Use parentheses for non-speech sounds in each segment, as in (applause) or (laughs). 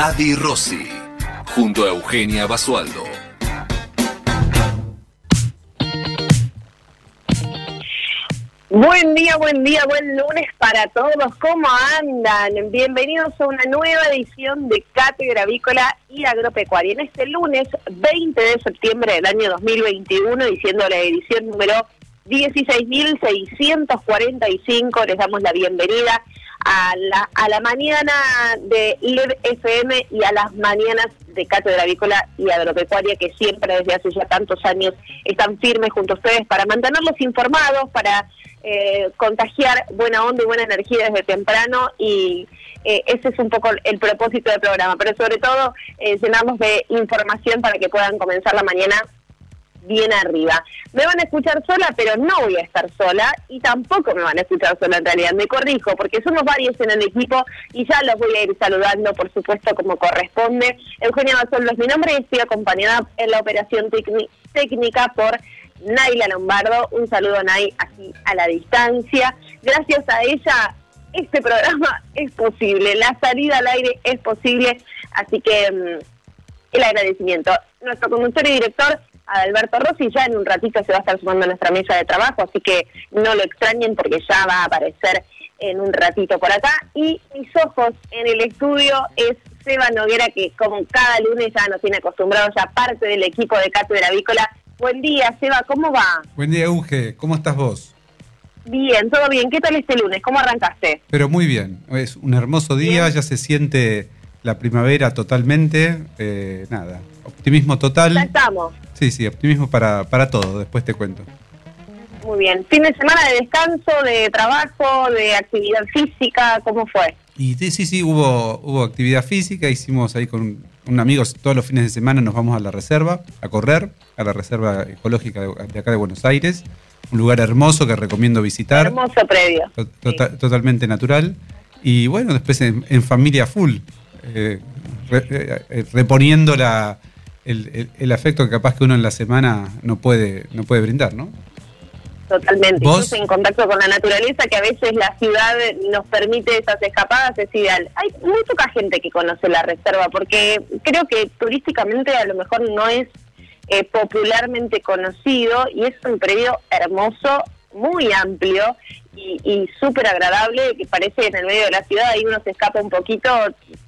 Adi Rossi, junto a Eugenia Basualdo. Buen día, buen día, buen lunes para todos. ¿Cómo andan? Bienvenidos a una nueva edición de Cátedra Avícola y Agropecuaria. En este lunes 20 de septiembre del año 2021, diciendo la edición número 16.645, les damos la bienvenida a la, a la mañana de LED FM y a las mañanas de Cátedra Avícola y Agropecuaria que siempre desde hace ya tantos años están firmes junto a ustedes para mantenerlos informados, para eh, contagiar buena onda y buena energía desde temprano y eh, ese es un poco el propósito del programa, pero sobre todo eh, llenamos de información para que puedan comenzar la mañana bien arriba. Me van a escuchar sola, pero no voy a estar sola y tampoco me van a escuchar sola en realidad. Me corrijo, porque somos varios en el equipo y ya los voy a ir saludando, por supuesto, como corresponde. Eugenia Basolos mi nombre y estoy acompañada en la operación técnica por Naila Lombardo. Un saludo, Nay, aquí a la distancia. Gracias a ella, este programa (laughs) es posible. La salida al aire es posible. Así que mm, el agradecimiento. Nuestro conductor y director Alberto Rossi. Ya en un ratito se va a estar sumando a nuestra mesa de trabajo, así que no lo extrañen porque ya va a aparecer en un ratito por acá. Y mis ojos en el estudio es Seba Noguera, que como cada lunes ya nos tiene acostumbrados, ya parte del equipo de Cátedra Avícola. Buen día, Seba, ¿cómo va? Buen día, Uge, ¿cómo estás vos? Bien, todo bien. ¿Qué tal este lunes? ¿Cómo arrancaste? Pero muy bien. Es un hermoso día, ya se siente la primavera totalmente. Eh, nada, optimismo total. Ya estamos. Sí, sí, optimismo para, para todo, después te cuento. Muy bien. ¿Fin de semana de descanso, de trabajo, de actividad física? ¿Cómo fue? Y sí, sí, sí, hubo, hubo actividad física, hicimos ahí con un amigo, todos los fines de semana nos vamos a la reserva, a correr, a la reserva ecológica de, acá de Buenos Aires, un lugar hermoso que recomiendo visitar. Hermoso predio. Tota, totalmente natural. Y bueno, después en, familia full, eh, eh, eh, reponiendo la, el, afecto que capaz que uno en la semana no puede, no puede brindar, ¿no? Totalmente. ¿Vos? en contacto con la naturaleza, que a veces la ciudad nos permite esas escapadas, es ideal. Hay muy poca gente que conoce la reserva, porque creo que turísticamente a lo mejor no es eh, popularmente conocido y es un predio hermoso, muy amplio y, y súper agradable, que parece en el medio de la ciudad ahí uno se escapa un poquito,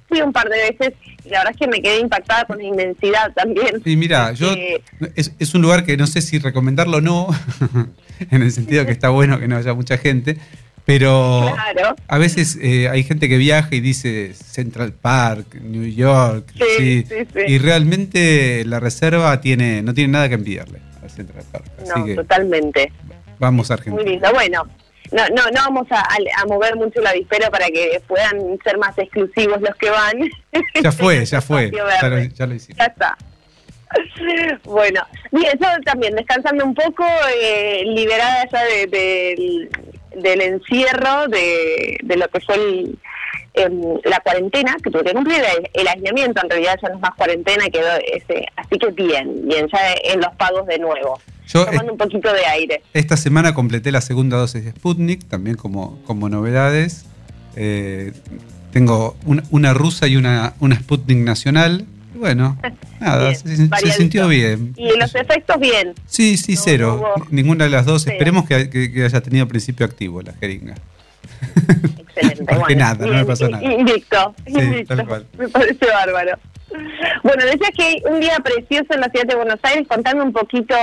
fui un par de veces y la verdad es que me quedé impactada con la inmensidad también. Y mira, yo eh, es, un lugar que no sé si recomendarlo o no, (laughs) en el sentido que está bueno que no haya mucha gente, pero a veces eh, hay gente que viaja y dice Central Park, New York, sí, y realmente la reserva tiene no tiene nada que enviarle a Central Park. no, totalmente. Vamos a Argentina. Muy lindo. Bueno, no, no, no vamos a, mover mucho la vispera para que puedan ser más exclusivos los que van. Ya fue, (laughs) ya fue. Ya lo, hicimos. Ya está. (laughs) Bueno, bien, yo también descansando un poco, eh, liberada ya de, del, encierro, de, de lo que fue el, em, la cuarentena, que tuve que cumplir, el, aislamiento, en realidad ya no es más cuarentena, quedó ese, así que bien, bien, ya en los pagos de nuevo. Yo tomando un poquito de aire. Esta semana completé la segunda dosis de Sputnik, también como, como novedades. Eh, tengo una, rusa y una, una Sputnik nacional. bueno, (laughs) nada, se, sintió bien. ¿Y los efectos bien? Sí, sí, cero. Ninguna de las dos. Esperemos que, haya tenido principio activo la jeringa. Excelente. (laughs) Porque nada, no me pasó nada. Invicto, Me parece bárbaro. Bueno, decías que hay un día precioso en la ciudad de Buenos Aires. Contame un poquito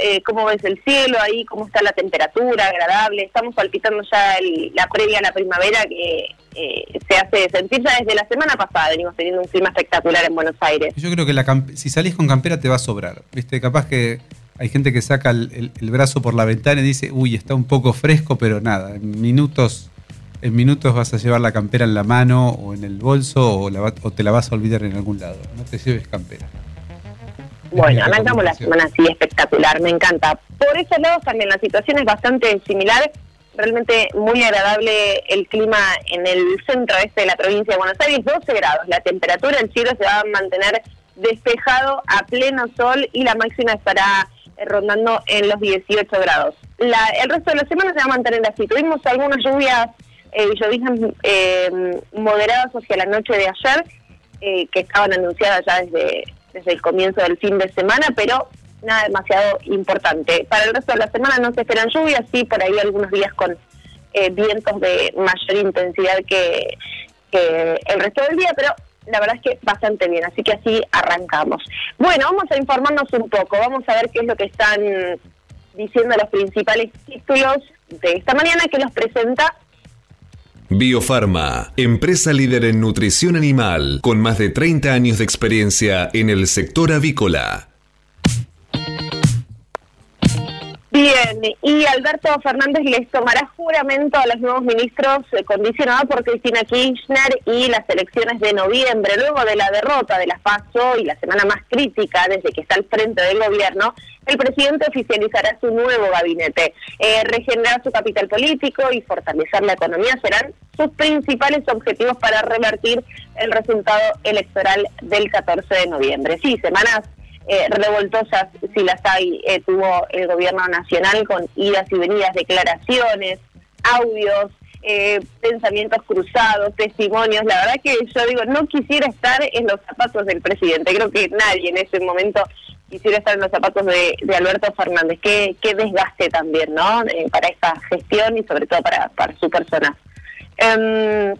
eh, cómo ves el cielo ahí, cómo está la temperatura, agradable. Estamos palpitando ya la previa a la primavera que eh, se hace sentir ya desde la semana pasada. Venimos teniendo un clima espectacular en Buenos Aires. Yo creo que la si salís con campera te va a sobrar. Viste, capaz que hay gente que saca el, brazo por la ventana y dice, uy, está un poco fresco, pero nada, en minutos en minutos vas a llevar la campera en la mano o en el bolso o, o te la vas a olvidar en algún lado. No te lleves campera. Bueno, arrancamos la semana así espectacular, me encanta. Por ese lado también la situación es bastante similar, realmente muy agradable el clima en el centro este de la provincia de Buenos Aires, 12 grados, la temperatura, el cielo se va a mantener despejado a pleno sol y la máxima estará rondando en los 18 grados. La, el resto de la semana se va a mantener así. Tuvimos algunas lluvias eh, eh, moderadas hacia la noche de ayer, eh, que estaban anunciadas ya desde, desde el comienzo del fin de semana, pero nada demasiado importante. Para el resto de la semana no se esperan lluvias, sí, por ahí algunos días con eh, vientos de mayor intensidad que, que el resto del día, pero la verdad es que bastante bien, así que así arrancamos. Bueno, vamos a informarnos un poco, vamos a ver qué es lo que están diciendo los principales títulos de esta mañana que los presenta Biofarma, empresa líder en nutrición animal, con más de 30 años de experiencia en el sector avícola. Bien, y Alberto Fernández les tomará juramento a los nuevos ministros eh, condicionado por Cristina Kirchner y las elecciones de noviembre. Luego de la derrota de la FASO y la semana más crítica desde que está al frente del gobierno, el presidente oficializará su nuevo gabinete. Eh, regenerar su capital político y fortalecer la economía serán sus principales objetivos para revertir el resultado electoral del 14 de noviembre. Sí, semanas eh, revoltosas, si las hay, eh, tuvo el gobierno nacional con idas y venidas, declaraciones, audios, eh, pensamientos cruzados, testimonios. La verdad que yo digo, no quisiera estar en los zapatos del presidente. Creo que nadie en ese momento quisiera estar en los zapatos de, Alberto Fernández. Qué, qué desgaste también, ¿no? para esta gestión y sobre todo para, para su persona. Em,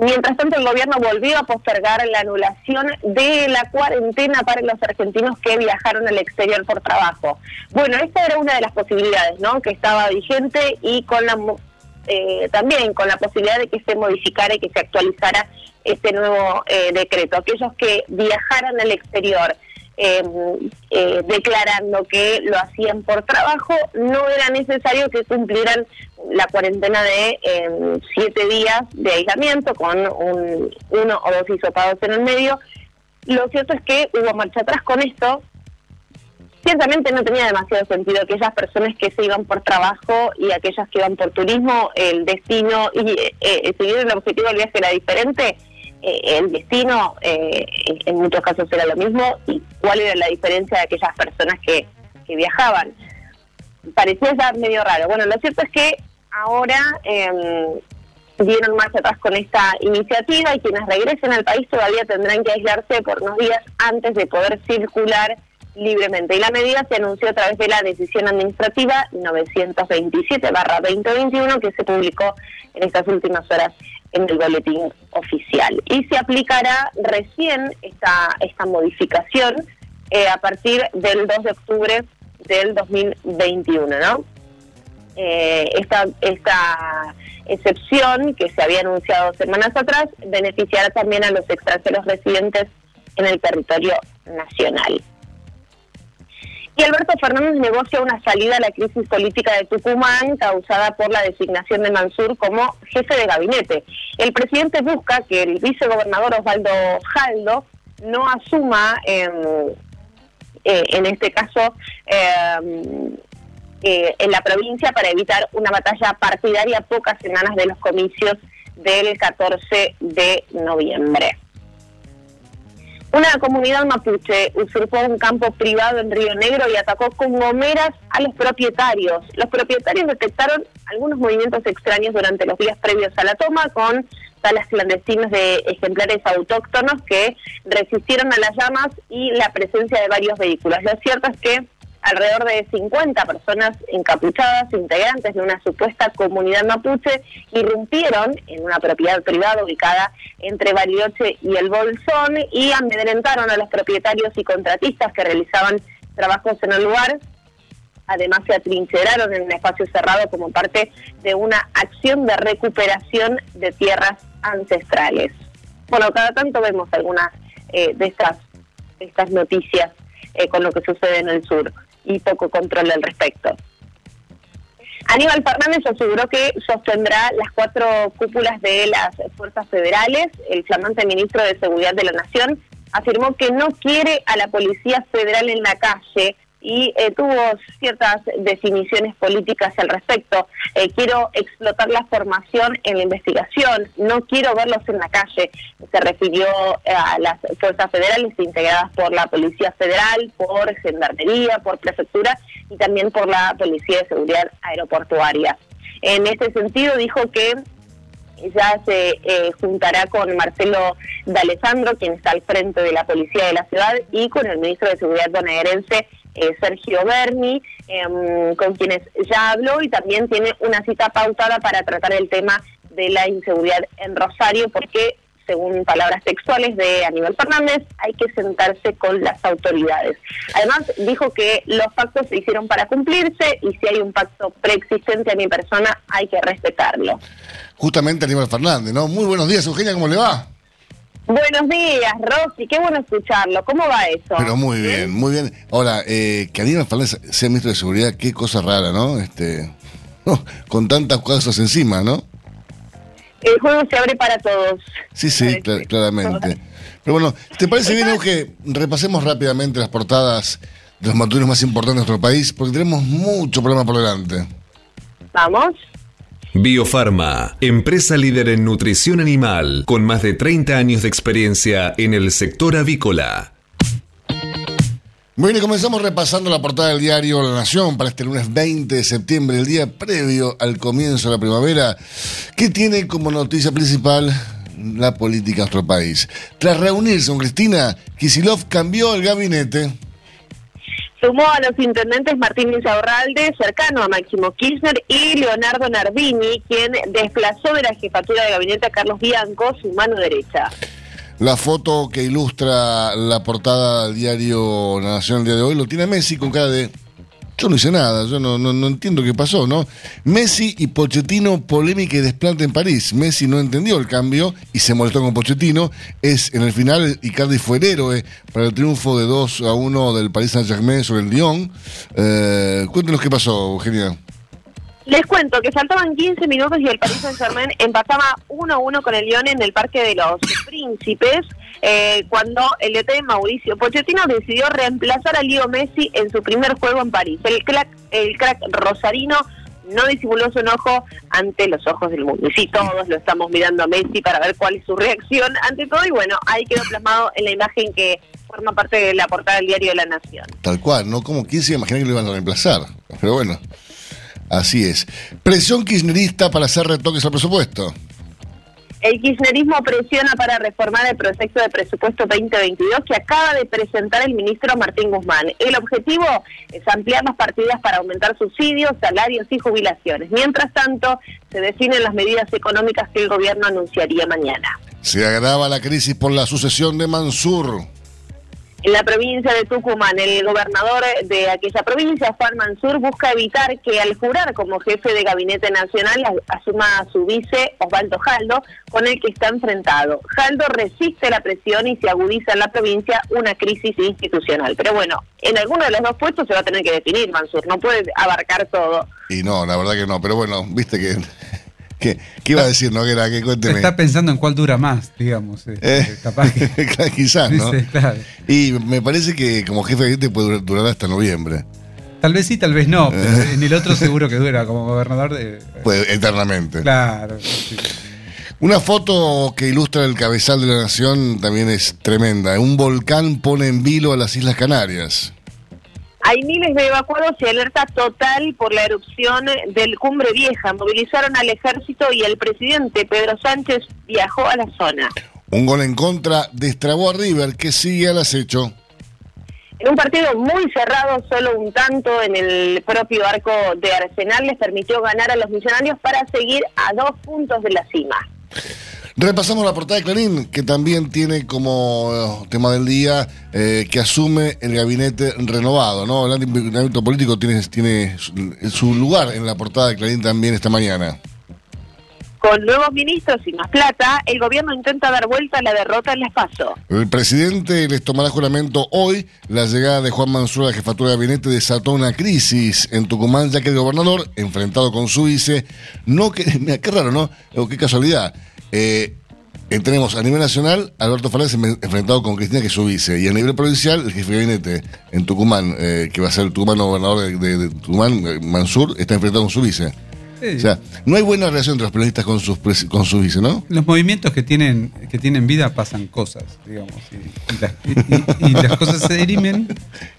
Mientras tanto, el gobierno volvió a postergar la anulación de la cuarentena para los argentinos que viajaron al exterior por trabajo. Bueno, esta era una de las posibilidades, ¿no? Que estaba vigente y con la eh, también con la posibilidad de que se modificara y que se actualizara este nuevo eh, decreto. Aquellos que viajaran al exterior eh, eh, declarando que lo hacían por trabajo, no era necesario que cumplieran la cuarentena de em, siete días de aislamiento con un, uno o dos hisopados en el medio. Lo cierto es que hubo marcha atrás con esto. Ciertamente no tenía demasiado sentido que aquellas personas que se iban por trabajo y aquellas que iban por turismo, el destino y eh, eh si el objetivo del viaje era diferente, eh, el destino eh, en muchos casos era lo mismo y cuál era la diferencia de aquellas personas que, que viajaban. Parecía ya medio raro. Bueno, lo cierto es que ahora eh, dieron marcha atrás con esta iniciativa y quienes regresen al país todavía tendrán que aislarse por unos días antes de poder circular libremente. Y la medida se anunció a través de la decisión administrativa 927-2021 que se publicó en estas últimas horas en el boletín oficial. Y se aplicará recién esta, esta modificación eh, a partir del 2 de octubre del 2021, ¿no? Eh, esta, esta excepción que se había anunciado semanas atrás beneficiará también a los extranjeros residentes en el territorio nacional. Y Alberto Fernández negocia una salida a la crisis política de Tucumán causada por la designación de Mansur como jefe de gabinete. El presidente busca que el vicegobernador Osvaldo Jaldo no asuma, em, eh, en este caso, em, eh, en la provincia para evitar una batalla partidaria pocas semanas de los comicios del 14 de noviembre. Una comunidad mapuche usurpó un campo privado en Río Negro y atacó con gomeras a los propietarios. Los propietarios detectaron algunos movimientos extraños durante los días previos a la toma con salas clandestinas de ejemplares autóctonos que resistieron a las llamas y la presencia de varios vehículos. Lo cierto es que alrededor de 50 personas encapuchadas, integrantes de una supuesta comunidad mapuche, irrumpieron en una propiedad privada ubicada entre Bariloche y el Bolsón y amedrentaron a los propietarios y contratistas que realizaban trabajos en el lugar. Además se atrincheraron en un espacio cerrado como parte de una acción de recuperación de tierras ancestrales. Bueno, cada tanto vemos algunas eh, de estas, noticias eh, con lo que sucede en el sur y poco control al respecto. Aníbal Fernández aseguró que sostendrá las cuatro cúpulas de las fuerzas federales. El flamante ministro de Seguridad de la Nación afirmó que no quiere a la Policía Federal en la calle y eh, tuvo ciertas definiciones políticas al respecto. Eh, quiero explotar la formación en la investigación, no quiero verlos en la calle. Se refirió eh, a las fuerzas federales integradas por la Policía Federal, por Gendarmería, por Prefectura y también por la Policía de Seguridad Aeroportuaria. En ese sentido dijo que ya se juntará con Marcelo D'Alessandro, quien está al frente de la Policía de la Ciudad, y con el ministro de Seguridad bonaerense, eh, Sergio Berni, em, con quienes ya habló y también tiene una cita pautada para tratar el tema de la inseguridad en Rosario, porque según palabras textuales de Aníbal Fernández, hay que sentarse con las autoridades. Además, dijo que los pactos se hicieron para cumplirse y si hay un pacto preexistente a mi persona, hay que respetarlo. Justamente Aníbal Fernández, ¿no? Muy buenos días, Eugenia, ¿cómo le va? Buenos días, Rosy, qué bueno escucharlo. ¿Cómo va eso? Pero muy bien, muy bien. Ahora, eh, que Aníbal Fernández sea ministro de Seguridad, qué cosa rara, ¿no? Este, (laughs) con tantas cosas encima, ¿no? El juego se abre para todos. Sí, sí, claramente. Pero bueno, ¿te parece bien que repasemos rápidamente las portadas de los maturinos más importantes de nuestro país? Porque tenemos mucho problema por delante. Vamos. Biofarma, empresa líder en nutrición animal, con más de 30 años de experiencia en el sector avícola. Muy bien, comenzamos repasando la portada del diario La Nación para este lunes 20 de septiembre, el día previo al comienzo de la primavera, que tiene como noticia principal la política de nuestro país. Tras reunirse con Cristina, Kisilov cambió el gabinete. Sumó a los intendentes Martín Insaurralde, cercano a Máximo Kirchner, y Leonardo Nardini, quien desplazó de la jefatura de gabinete a Carlos Bianco, su mano derecha. La foto que ilustra la portada del diario La Nación el día de hoy lo tiene Messi con cara de yo no hice nada, yo no, no, entiendo qué pasó, ¿no? Messi y Pochettino, polémica y desplante en París. Messi no entendió el cambio y se molestó con Pochettino. Es en el final, Icardi fue el héroe para el triunfo de 2 a 1 del Paris Saint-Germain sobre el Lyon. Eh, cuéntenos qué pasó, Eugenia. Les cuento que faltaban 15 minutos y el Paris Saint-Germain empataba 1 a 1 con el Lyon en el Parque de los Príncipes. Eh, cuando el ET Mauricio Pochettino decidió reemplazar a Leo Messi en su primer juego en París. El crack, el crack rosarino no disimuló su enojo ante los ojos del mundo. Y sí, todos lo estamos mirando a Messi para ver cuál es su reacción ante todo. Y bueno, ahí quedó plasmado en la imagen que forma parte de la portada del diario de la Nación. Tal cual, ¿no? Como quién se imagina que lo iban a reemplazar. Pero bueno, así es. Presión kirchnerista para hacer retoques al presupuesto. El kirchnerismo presiona para reformar el proyecto de presupuesto 2022 que acaba de presentar el ministro Martín Guzmán. El objetivo es ampliar las partidas para aumentar subsidios, salarios y jubilaciones. Mientras tanto, se definen las medidas económicas que el gobierno anunciaría mañana. Se agrava la crisis por la sucesión de Mansur. En la provincia de Tucumán, el gobernador de aquella provincia, Juan Mansur, busca evitar que al jurar como jefe de gabinete nacional asuma a su vice Osvaldo Jaldo, con el que está enfrentado. Jaldo resiste la presión y se agudiza en la provincia una crisis institucional. Pero bueno, en alguno de los dos puestos se va a tener que definir Mansur, no puede abarcar todo. Y no, la verdad que no, pero bueno, viste que ¿Qué, iba a decir, no? Que cuénteme. Está pensando en cuál dura más, digamos. Este, eh, capaz que... (laughs) Quizás, ¿no? Y me parece que como jefe de gente puede durar hasta noviembre. Tal vez sí, tal vez no, pero en el otro (laughs) seguro que dura como gobernador. De... Pues eternamente. Claro. Una foto que ilustra el cabezal de la nación también es tremenda. Un volcán pone en vilo a las Islas Canarias. Hay miles de evacuados y alerta total por la erupción del Cumbre Vieja. Movilizaron al ejército y el presidente Pedro Sánchez viajó a la zona. Un gol en contra destrabó a River que sigue al acecho. En un partido muy cerrado, solo un tanto en el propio arco de Arsenal les permitió ganar a los millonarios para seguir a dos puntos de la cima. Repasamos la portada de Clarín, que también tiene como eh, tema del día eh, que asume el gabinete renovado, ¿no? El ámbito político tiene, tiene su lugar en la portada de Clarín también esta mañana. Con nuevos ministros y más plata, el gobierno intenta dar vuelta a la derrota en las PASO. El presidente les tomará juramento hoy. La llegada de Juan Mansur a la jefatura de gabinete desató una crisis en Tucumán, ya que el gobernador, enfrentado con su vice, no que. (laughs) Mira, qué raro, ¿no? O qué casualidad. Eh, eh, tenemos a nivel nacional Alberto Fernández enfrentado con Cristina, que es su vice, y a nivel provincial, el jefe de gabinete en Tucumán, eh, que va a ser el tucumano gobernador de, Tucumán, Mansur, está enfrentado con su vice. O sea, no hay buena relación entre los periodistas con sus con sus vice, ¿no? Los movimientos que tienen que tienen vida pasan cosas, digamos, y, las, cosas se dirimen.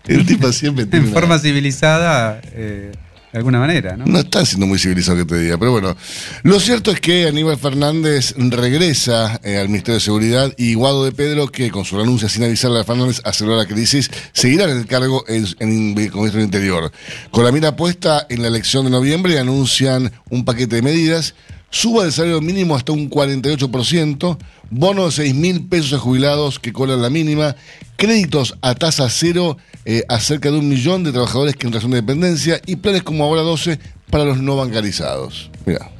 El tipo siempre tiene en forma civilizada. Eh, de alguna manera, ¿no? No está siendo muy civilizado que te diga, pero bueno. Lo cierto es que Aníbal Fernández regresa eh, al Ministerio de Seguridad y Guado de Pedro, que con su renuncia sin avisarle a Fernández aceleró la crisis, seguirá en el cargo en, el Ministro del Interior. Con la mira puesta en la elección de noviembre, anuncian un paquete de medidas suba el salario mínimo hasta un 48%, bono de 6 mil pesos a jubilados que colan la mínima, créditos a tasa cero eh, a cerca de un millón de trabajadores que en dependencia y planes como ahora 12 para los no bancarizados. Mira.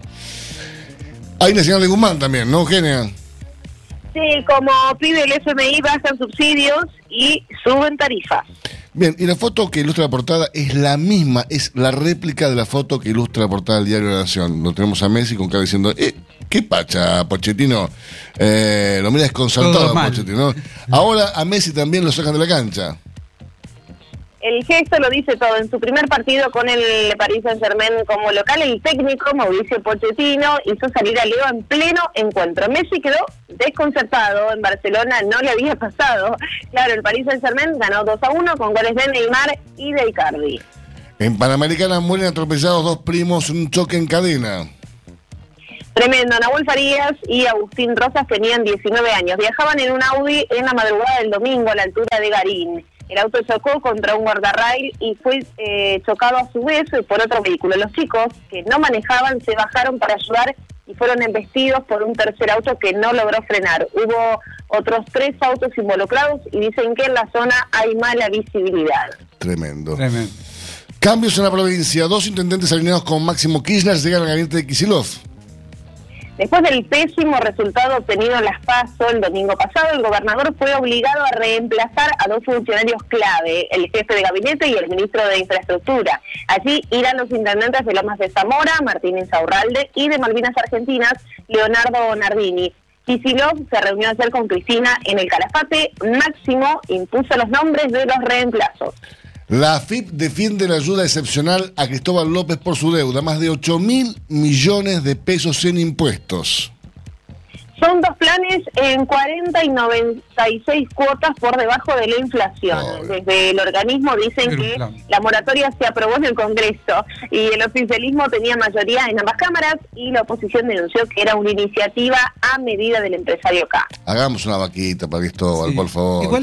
Hay Nacional de Guzmán también, ¿no, Genia? Sí, como pide el FMI, bajan subsidios y suben tarifas. Bien, y la foto que ilustra la portada es la misma, es la réplica de la foto que ilustra la portada del diario de la Nación. Lo tenemos a Messi con cara diciendo, eh, ¿qué pacha, Pochettino? Eh, lo mira desconcertado, Pochettino. Ahora a Messi también lo sacan de la cancha el gesto lo dice todo. En su primer partido con el Paris Saint-Germain como local, el técnico Mauricio Pochettino hizo salir a Leo en pleno encuentro. Messi quedó desconcertado. En Barcelona no le había pasado. Claro, el Paris Saint-Germain ganó 2 a 1 con goles de Neymar y de Icardi. En Panamericana mueren atropellados dos primos, un choque en cadena. Tremendo. Nahuel Farías y Agustín Rosas tenían 19 años. Viajaban en un Audi en la madrugada del domingo a la altura de Garín. El auto chocó contra un guardarrail y fue eh, chocado a su vez por otro vehículo. Los chicos que no manejaban se bajaron para ayudar y fueron embestidos por un tercer auto que no logró frenar. Hubo otros tres autos involucrados y dicen que en la zona hay mala visibilidad. Tremendo. Tremendo. Cambios en la provincia. Dos intendentes alineados con Máximo Kirchner llegan al gabinete de Kisilov. Después del pésimo resultado obtenido en las PASO el domingo pasado, el gobernador fue obligado a reemplazar a dos funcionarios clave, el jefe de gabinete y el ministro de Infraestructura. Allí irán los intendentes de Lomas de Zamora, Martín Insaurralde, y de Malvinas Argentinas, Leonardo Nardini. Kicillof se reunió ayer con Cristina en el Calafate. Máximo impuso los nombres de los reemplazos. La AFIP defiende la ayuda excepcional a Cristóbal López por su deuda, más de 8 mil millones de pesos en impuestos. Son dos planes en 40 y 96 cuotas por debajo de la inflación. Desde el organismo dicen que la moratoria se aprobó en el Congreso y el oficialismo tenía mayoría en ambas cámaras y la oposición denunció que era una iniciativa a medida del empresario K. Hagamos una vaquita para Cristóbal, por favor.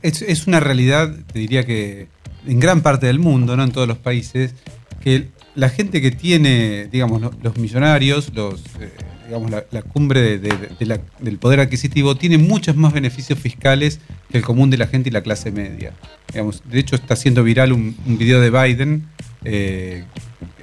es, es una realidad, te diría que en gran parte del mundo, no en todos los países, que la gente que tiene, digamos, los millonarios, los, eh, digamos, la, cumbre del poder adquisitivo, tiene muchos más beneficios fiscales que el común de la gente y la clase media. De hecho, está haciendo viral un, video de Biden eh,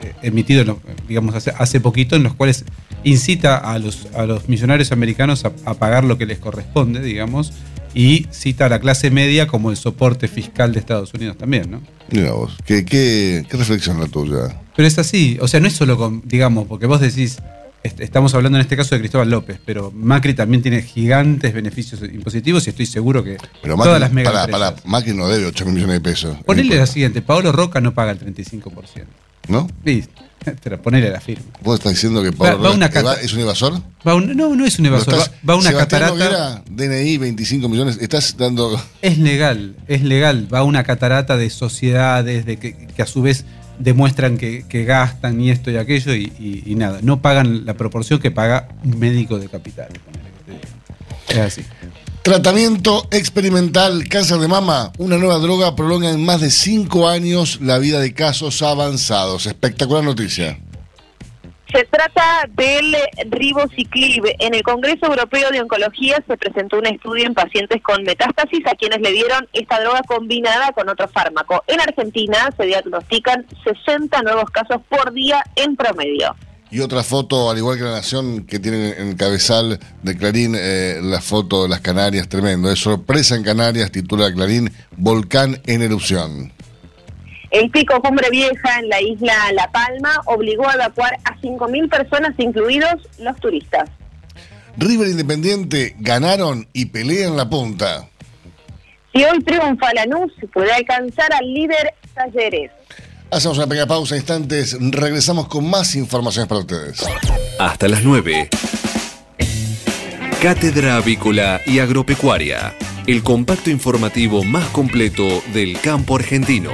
eh, emitido, digamos, hace, hace, poquito, en los cuales incita a los, a los millonarios americanos a pagar lo que les corresponde, digamos, y cita a la clase media como el soporte fiscal de Estados Unidos también, ¿no? Mira vos, ¿qué, qué, qué reflexión la tuya? Pero es así, o sea, no es solo con, digamos, porque vos decís, estamos hablando en este caso de Cristóbal López, pero Macri también tiene gigantes beneficios impositivos y estoy seguro que todas las mega para, para, Macri no debe 8 millones de pesos. Ponele la siguiente, Paolo Roca no paga el 35%. ¿No? Listo. (laughs) Pero ponele la firma. ¿Vos estás diciendo que Pablo es un evasor? no, no es un evasor. va, a una catarata. DNI 25 millones. Estás dando. Es legal, es legal. Va una catarata de sociedades de que, a su vez demuestran que, gastan y esto y aquello y, nada. No pagan la proporción que paga un médico de capital. Es así. Tratamiento experimental, cáncer de mama, una nueva droga prolonga en más de cinco años la vida de casos avanzados. Espectacular noticia. Se trata del ribociclib. En el Congreso Europeo de Oncología se presentó un estudio en pacientes con metástasis a quienes le dieron esta droga combinada con otro fármaco. En Argentina se diagnostican 60 nuevos casos por día en promedio. Y otra foto, al igual que la Nación, que tiene en el cabezal de Clarín eh, la foto de las Canarias, tremendo. Es sorpresa en Canarias, titula Clarín, volcán en erupción. El pico Cumbre Vieja en la isla La Palma obligó a evacuar a 5.000 personas, incluidos los turistas. River Independiente ganaron y pelean la punta. Si hoy triunfa Lanús, puede alcanzar al líder Talleres. Hacemos una pequeña pausa, instantes, regresamos con más informaciones para ustedes. Hasta las 9. Cátedra Avícola y Agropecuaria, el compacto informativo más completo del campo argentino.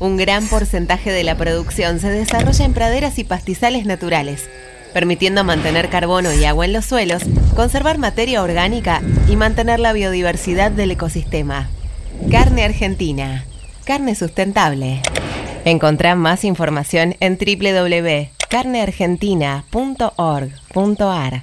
Un gran porcentaje de la producción se desarrolla en praderas y pastizales naturales, permitiendo mantener carbono y agua en los suelos, conservar materia orgánica y mantener la biodiversidad del ecosistema. Carne Argentina. Carne sustentable. Encontrá más información en www.carneargentina.org.ar.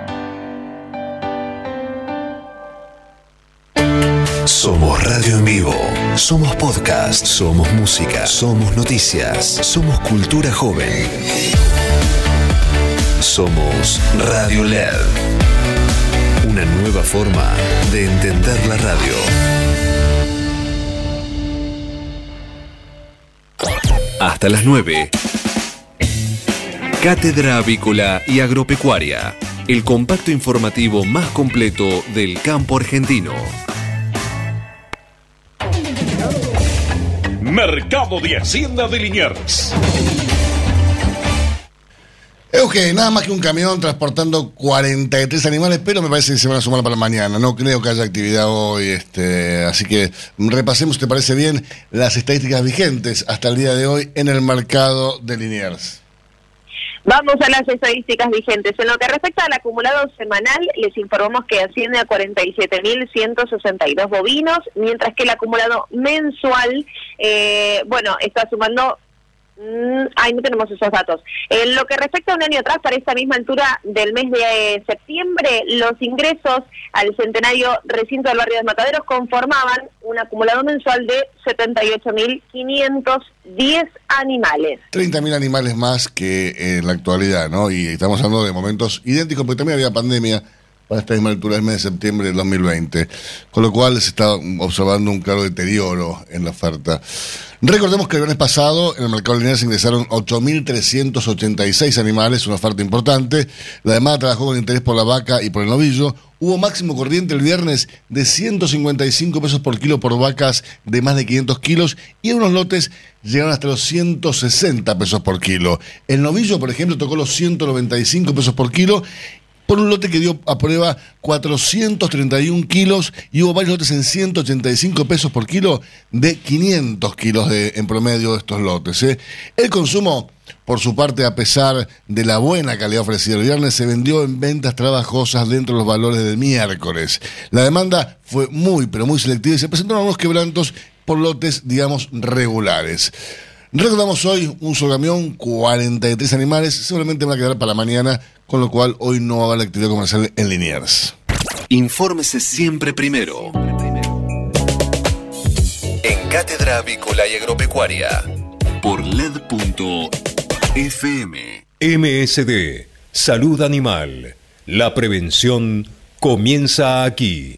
Somos radio en vivo, somos podcast, somos música, somos noticias, somos cultura joven. Somos Radio LED. Una nueva forma de entender la radio. Hasta las 9. Cátedra Avícola y Agropecuaria, el compacto informativo más completo del campo argentino. Mercado de Hacienda de Liniers. Euge, nada más que un camión transportando 43 animales, pero me parece que se van a sumar para mañana. No creo que haya actividad hoy, este, así que repasemos, ¿te parece bien? Las estadísticas vigentes hasta el día de hoy en el mercado de Liniers. Vamos a las estadísticas vigentes. En lo que respecta al acumulado semanal, les informamos que asciende a 47.162 bovinos, mientras que el acumulado mensual, eh, bueno, está sumando ahí no tenemos esos datos. En lo que respecta a un año atrás, para esta misma altura del mes de septiembre, los ingresos al centenario recinto del barrio de Mataderos conformaban un acumulado mensual de 78.510 animales. 30.000 animales más que en la actualidad, ¿no? Y estamos hablando de momentos idénticos, porque también había pandemia para esta misma altura del mes de septiembre del 2020, con lo cual se está observando un claro deterioro en la oferta. Recordemos que el viernes pasado en el mercado lineal se ingresaron 8.386 animales, una oferta importante. La demanda trabajó con interés por la vaca y por el novillo. Hubo máximo corriente el viernes de 155 pesos por kilo por vacas de más de 500 kilos y unos lotes llegaron hasta los 160 pesos por kilo. El novillo, por ejemplo, tocó los 195 pesos por kilo por un lote que dio a prueba 431 kilos y hubo varios lotes en 185 pesos por kilo de 500 kilos de, en promedio de estos lotes. ¿eh? El consumo, por su parte, a pesar de la buena calidad ofrecida el viernes, se vendió en ventas trabajosas dentro de los valores del miércoles. La demanda fue muy, pero muy selectiva y se presentaron unos quebrantos por lotes, digamos, regulares. Recordamos hoy un solo camión, 43 animales, seguramente van a quedar para mañana, con lo cual hoy no va a haber actividad comercial en Liniers. Infórmese siempre primero. En Cátedra Avícola y Agropecuaria. Por LED.fm. MSD. Salud Animal. La prevención comienza aquí.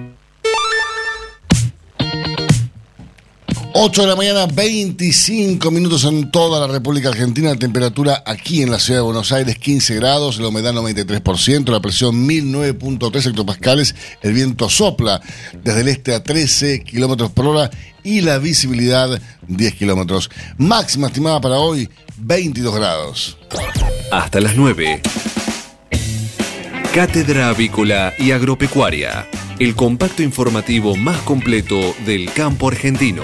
8 de la mañana, 25 minutos en toda la República Argentina. La temperatura aquí en la ciudad de Buenos Aires, 15 grados, la humedad 93%, la presión 1009.3 hectopascales. El viento sopla desde el este a 13 kilómetros por hora y la visibilidad 10 kilómetros. Máxima estimada para hoy, 22 grados. Hasta las 9. Cátedra Avícola y Agropecuaria. El compacto informativo más completo del campo argentino.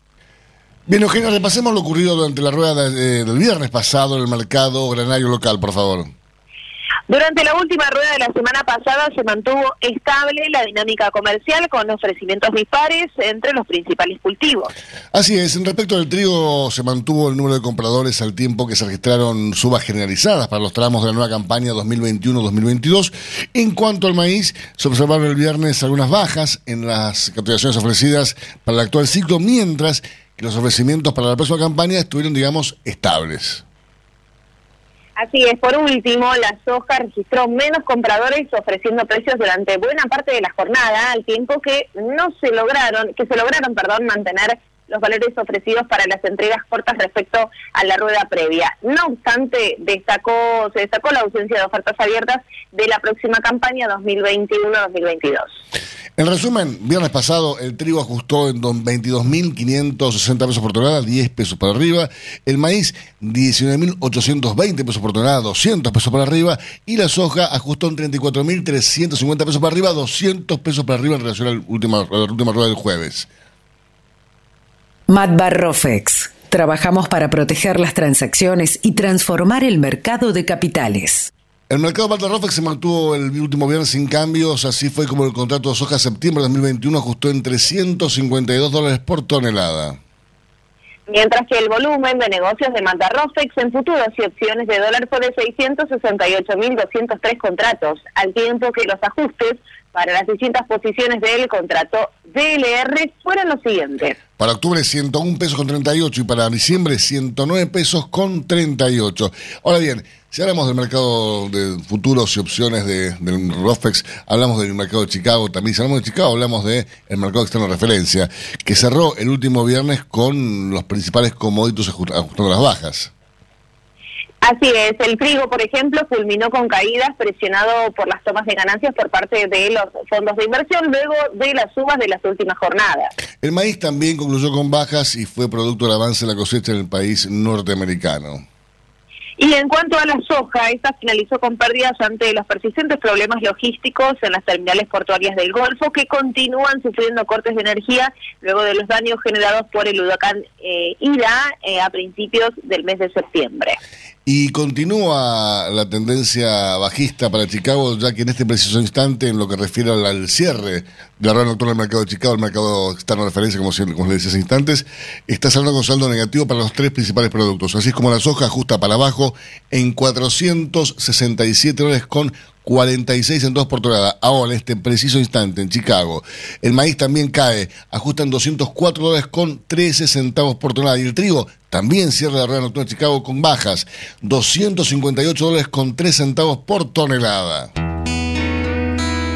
Bien, Eugenia, repasemos lo ocurrido durante la rueda de- del viernes pasado en el mercado granario local, por favor. Durante la última rueda de la semana pasada se mantuvo estable la dinámica comercial con ofrecimientos dispares entre los principales cultivos. Así es, en respecto del trigo se mantuvo el número de compradores al tiempo que se registraron subas generalizadas para los tramos de la nueva campaña 2021-2022. En cuanto al maíz, se observaron el viernes algunas bajas en las cotizaciones ofrecidas para el actual ciclo, mientras los ofrecimientos para la próxima campaña estuvieron, digamos, estables. Así es, por último, la soja registró menos compradores ofreciendo precios durante buena parte de la jornada, al tiempo que no se lograron, que se lograron, perdón, mantener los valores ofrecidos para las entregas cortas respecto a la rueda previa. No obstante, destacó, se destacó la ausencia de ofertas abiertas de la próxima campaña 2021-2022. En resumen, viernes pasado el trigo ajustó en don- 22.560 pesos por tonelada, 10 pesos para arriba. El maíz, 19.820 pesos por tonelada, 200 pesos para arriba. Y la soja ajustó en 34.350 pesos para arriba, 200 pesos para arriba en relación a la última rueda del jueves. Matbar Rofex. Trabajamos para proteger las transacciones y transformar el mercado de capitales. El mercado Baltarrofex se mantuvo el último viernes sin cambios, así fue como el contrato de soja septiembre de 2021 ajustó en 352 dólares por tonelada. Mientras que el volumen de negocios de Matarrofex en futuros y opciones de dólar fue de 668.203 contratos, al tiempo que los ajustes para las distintas posiciones del contrato DLR fueron los siguientes. Para octubre 101 pesos con 38 y para diciembre 109 pesos con 38. Ahora bien, si hablamos del mercado de futuros y opciones de, del ROFEX, hablamos del mercado de Chicago también. Si hablamos de Chicago, hablamos del mercado externo de referencia, que cerró el último viernes con los principales commodities aju- ajustando las bajas. Así es, el trigo, por ejemplo, culminó con caídas presionado por las tomas de ganancias por parte de los fondos de inversión luego de las subas de las últimas jornadas. El maíz también concluyó con bajas y fue producto del avance de la cosecha en el país norteamericano. Y en cuanto a la soja, esta finalizó con pérdidas ante los persistentes problemas logísticos en las terminales portuarias del Golfo que continúan sufriendo cortes de energía luego de los daños generados por el huracán eh, Ida eh, a principios del mes de septiembre. Y continúa la tendencia bajista para Chicago, ya que en este preciso instante, en lo que refiere al, cierre de la rueda nocturna del mercado de Chicago, el mercado externo de referencia, como, como les decía hace instantes, está saliendo con saldo negativo para los tres principales productos. Así es como la soja ajusta para abajo en 467 dólares con 46 centavos por tonelada. Ahora, en este preciso instante, en Chicago, el maíz también cae, ajusta en 204 dólares con 13 centavos por tonelada. Y el trigo también cierra la rueda nocturna de Chicago con bajas, 258 dólares con 3 centavos por tonelada.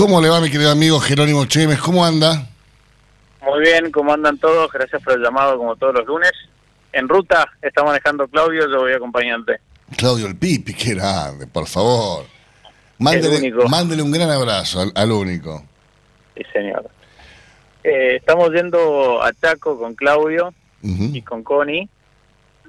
¿Cómo le va mi querido amigo Jerónimo Chemes? ¿Cómo anda? Muy bien, ¿cómo andan todos? Gracias por el llamado como todos los lunes. En ruta está manejando Claudio, yo voy acompañante. Claudio el Pipi, qué grande, por favor. Mándele, mándele un gran abrazo al, único. Sí, señor. Eh, estamos yendo a Chaco con Claudio y con Connie.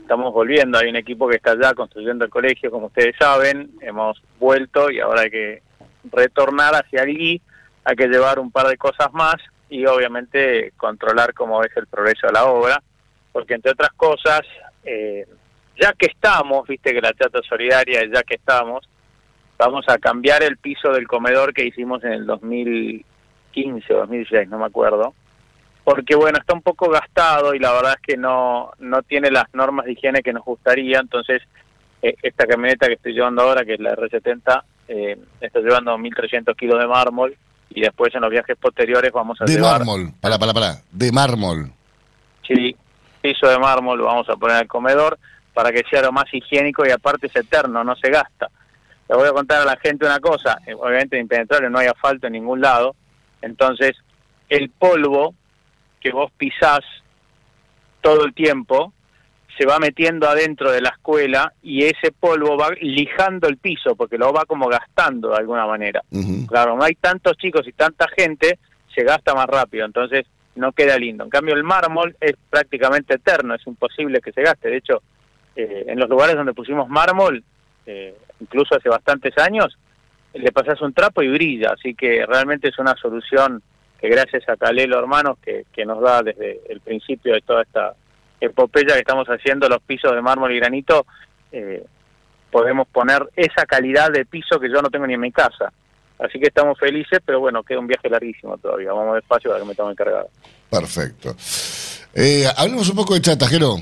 Estamos volviendo, hay un equipo que está allá construyendo el colegio, como ustedes saben. Hemos vuelto y ahora hay que retornar hacia allí. Hay que llevar un par de cosas más y obviamente controlar cómo es el progreso de la obra. Porque entre otras cosas, eh, ya que estamos, viste que la chata solidaria, ya que estamos, vamos a cambiar el piso del comedor que hicimos en el 2015 o 2016, no me acuerdo, porque bueno, está un poco gastado y la verdad es que no, no tiene las normas de higiene que nos gustaría, entonces eh, esta camioneta que estoy llevando ahora, que es la R70, eh, está llevando 1.300 kilos de mármol y después en los viajes posteriores vamos a de mármol, para, para, para, de mármol. Sí, piso de mármol vamos a poner al comedor para que sea lo más higiénico y aparte es eterno, no se gasta. Le voy a contar a la gente una cosa, eh, obviamente en impenetrable no hay asfalto en ningún lado, entonces el polvo que vos pisás todo el tiempo se va metiendo adentro de la escuela y ese polvo va lijando el piso porque lo va como gastando de alguna manera. Claro, no hay tantos chicos y tanta gente, se gasta más rápido, entonces no queda lindo. En cambio el mármol es prácticamente eterno, es imposible que se gaste. De hecho, eh, en los lugares donde pusimos mármol, eh, incluso hace bastantes años, le pasas un trapo y brilla, así que realmente es una solución que gracias a Calelo Hermanos, que, que nos da desde el principio de toda esta epopeya que estamos haciendo, los pisos de mármol y granito, eh, podemos poner esa calidad de piso que yo no tengo ni en mi casa. Así que estamos felices, pero bueno, queda un viaje larguísimo todavía. Vamos despacio para que me tome encargado. Perfecto. Eh, hablemos un poco de chatajero.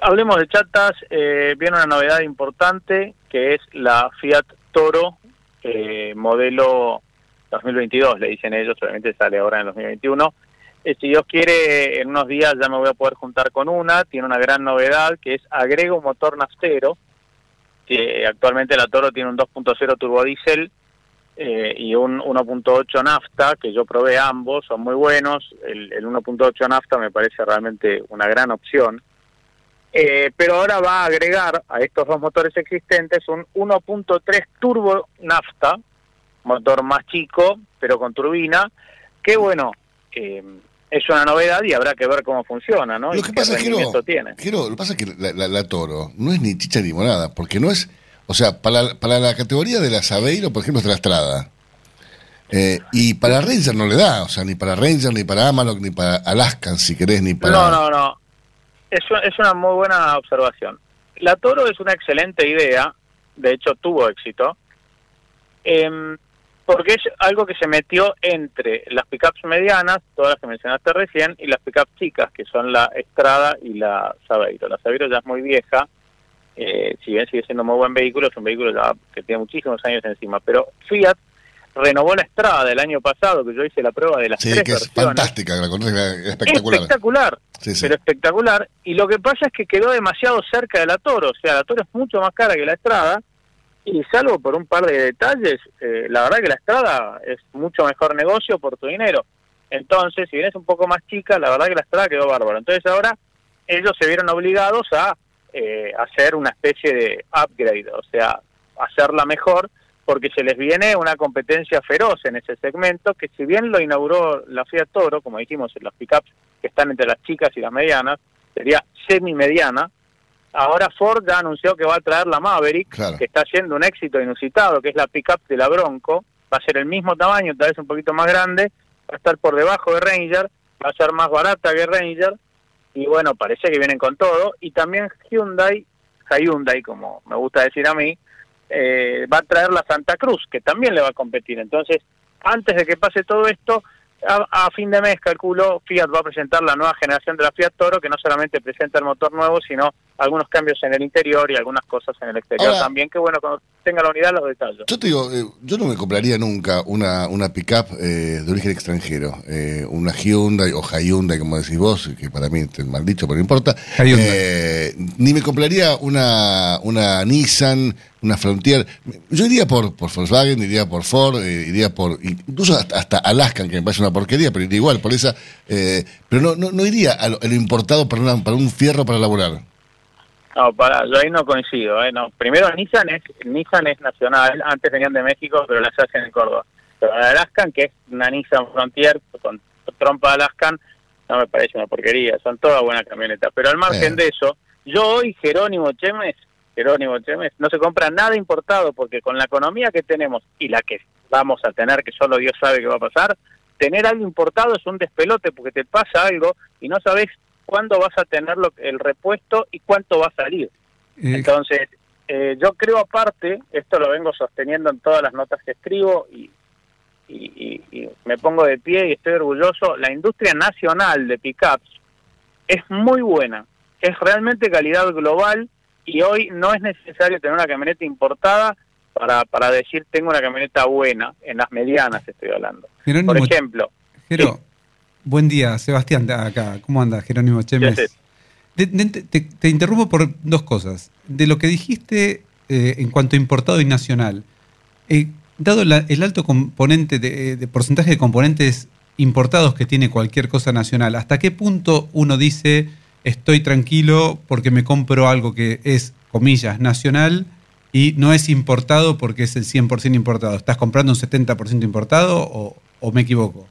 Hablemos de chatas, eh, viene una novedad importante que es la Fiat Toro eh, modelo 2022, le dicen ellos, obviamente sale ahora en 2021. Eh, si Dios quiere, en unos días ya me voy a poder juntar con una, tiene una gran novedad que es agrega un motor naftero, que actualmente la Toro tiene un 2.0 turbodiesel eh, y un 1.8 nafta, que yo probé ambos, son muy buenos, el, el 1.8 nafta me parece realmente una gran opción. Eh, pero ahora va a agregar a estos dos motores existentes un 1.3 turbo nafta, motor más chico, pero con turbina, que bueno, eh, es una novedad y habrá que ver cómo funciona, ¿no? Lo que pasa es que lo que pasa es que la, Toro no es ni chicha ni monada, porque no es, o sea, para, para la categoría de la Sabeiro, por ejemplo, es de la Estrada. Eh, y para Ranger no le da, o sea, ni para Ranger, ni para Amalok, ni para Alaskan, si querés, ni para... No, no, no es, es una muy buena observación. La Toro es una excelente idea, de hecho tuvo éxito, em, porque es algo que se metió entre las pickups medianas, todas las que mencionaste recién, y las pickups chicas, que son la Estrada y la Sabeiro. La Sabeiro ya es muy vieja, eh, si bien sigue siendo muy buen vehículo, es un vehículo ya que tiene muchísimos años encima, pero Fiat renovó la Estrada del año pasado, que yo hice la prueba de las sí, tres que es fantástica, espectacular. Espectacular, pero espectacular. Y lo que pasa es que quedó demasiado cerca de la Toro, o sea, la Toro es mucho más cara que la Estrada, y salvo por un par de detalles, eh, la verdad que la Estrada es mucho mejor negocio por tu dinero. Entonces, si bien es un poco más chica, la verdad que la Estrada quedó bárbara. Entonces ahora ellos se vieron obligados a eh, hacer una especie de upgrade, o sea, hacerla mejor, porque se les viene una competencia feroz en ese segmento, que si bien lo inauguró la Fiat Toro, como dijimos en las pickups que están entre las chicas y las medianas, sería semi-mediana, ahora Ford ya anunció que va a traer la Maverick, que está siendo un éxito inusitado, que es la pickup de la Bronco, va a ser el mismo tamaño, tal vez un poquito más grande, va a estar por debajo de Ranger, va a ser más barata que Ranger, y bueno, parece que vienen con todo, y también Hyundai, Hyundai como me gusta decir a mí, eh, va a traer la Santa Cruz, que también le va a competir. Entonces, antes de que pase todo esto, a, fin de mes, calculo, Fiat va a presentar la nueva generación de la Fiat Toro, que no solamente presenta el motor nuevo, sino algunos cambios en el interior y algunas cosas en el exterior también, que bueno, tenga la unidad los detalles. Yo te digo, eh, yo no me compraría nunca una, una pickup eh, de origen extranjero, eh, una Hyundai o Hyundai, como decís vos, que para mí es mal dicho, pero no importa. ni me compraría una, una Nissan, una Frontier. Yo iría por, por Volkswagen, iría por Ford, iría por incluso hasta, hasta, Alaskan, que me parece una porquería, pero iría igual por esa. pero no, no, no iría a lo, importado para, para un fierro para elaborar. No, para, yo ahí no coincido. ¿eh? No. Primero, Nissan es, Nissan es nacional, antes venían de México, pero las hacen en Córdoba. Pero la Alaskan, que es una Nissan Frontier con trompa Alaskan, no me parece una porquería, son todas buenas camionetas. Pero al margen de eso, yo hoy, Jerónimo Chemes, Jerónimo Chemes, no se compra nada importado, porque con la economía que tenemos y la que vamos a tener, que solo Dios sabe qué va a pasar, tener algo importado es un despelote, porque te pasa algo y no sabes cuándo vas a tener el repuesto y cuánto va a salir. Eh, Entonces, eh, yo creo aparte, esto lo vengo sosteniendo en todas las notas que escribo y, y, me pongo de pie y estoy orgulloso, la industria nacional de pickups es muy buena, es realmente calidad global y hoy no es necesario tener una camioneta importada para, para decir tengo una camioneta buena, en las medianas estoy hablando. Por ejemplo, Buen día, Sebastián, acá. ¿Cómo anda, Jerónimo Chemes? te, interrumpo por dos cosas. De lo que dijiste eh, en cuanto a importado y nacional, eh, dado el alto componente de, porcentaje de componentes importados que tiene cualquier cosa nacional, ¿hasta qué punto uno dice estoy tranquilo porque me compro algo que es, comillas, nacional y no es importado porque es el 100% importado? ¿Estás comprando un 70% importado o me equivoco?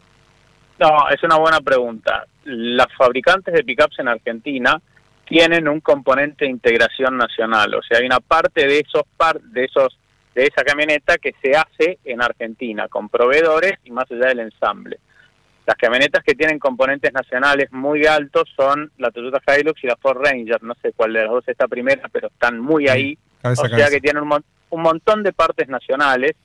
No, es una buena pregunta. Las fabricantes de pickups en Argentina tienen un componente de integración nacional, o sea, hay una parte de esos par de esos de esa camioneta que se hace en Argentina con proveedores y más allá del ensamble. Las camionetas que tienen componentes nacionales muy altos son la Toyota Hilux y la Ford Ranger, no sé cuál de las dos es esta primera, pero están muy ahí, o sea que tienen un, un montón de partes nacionales.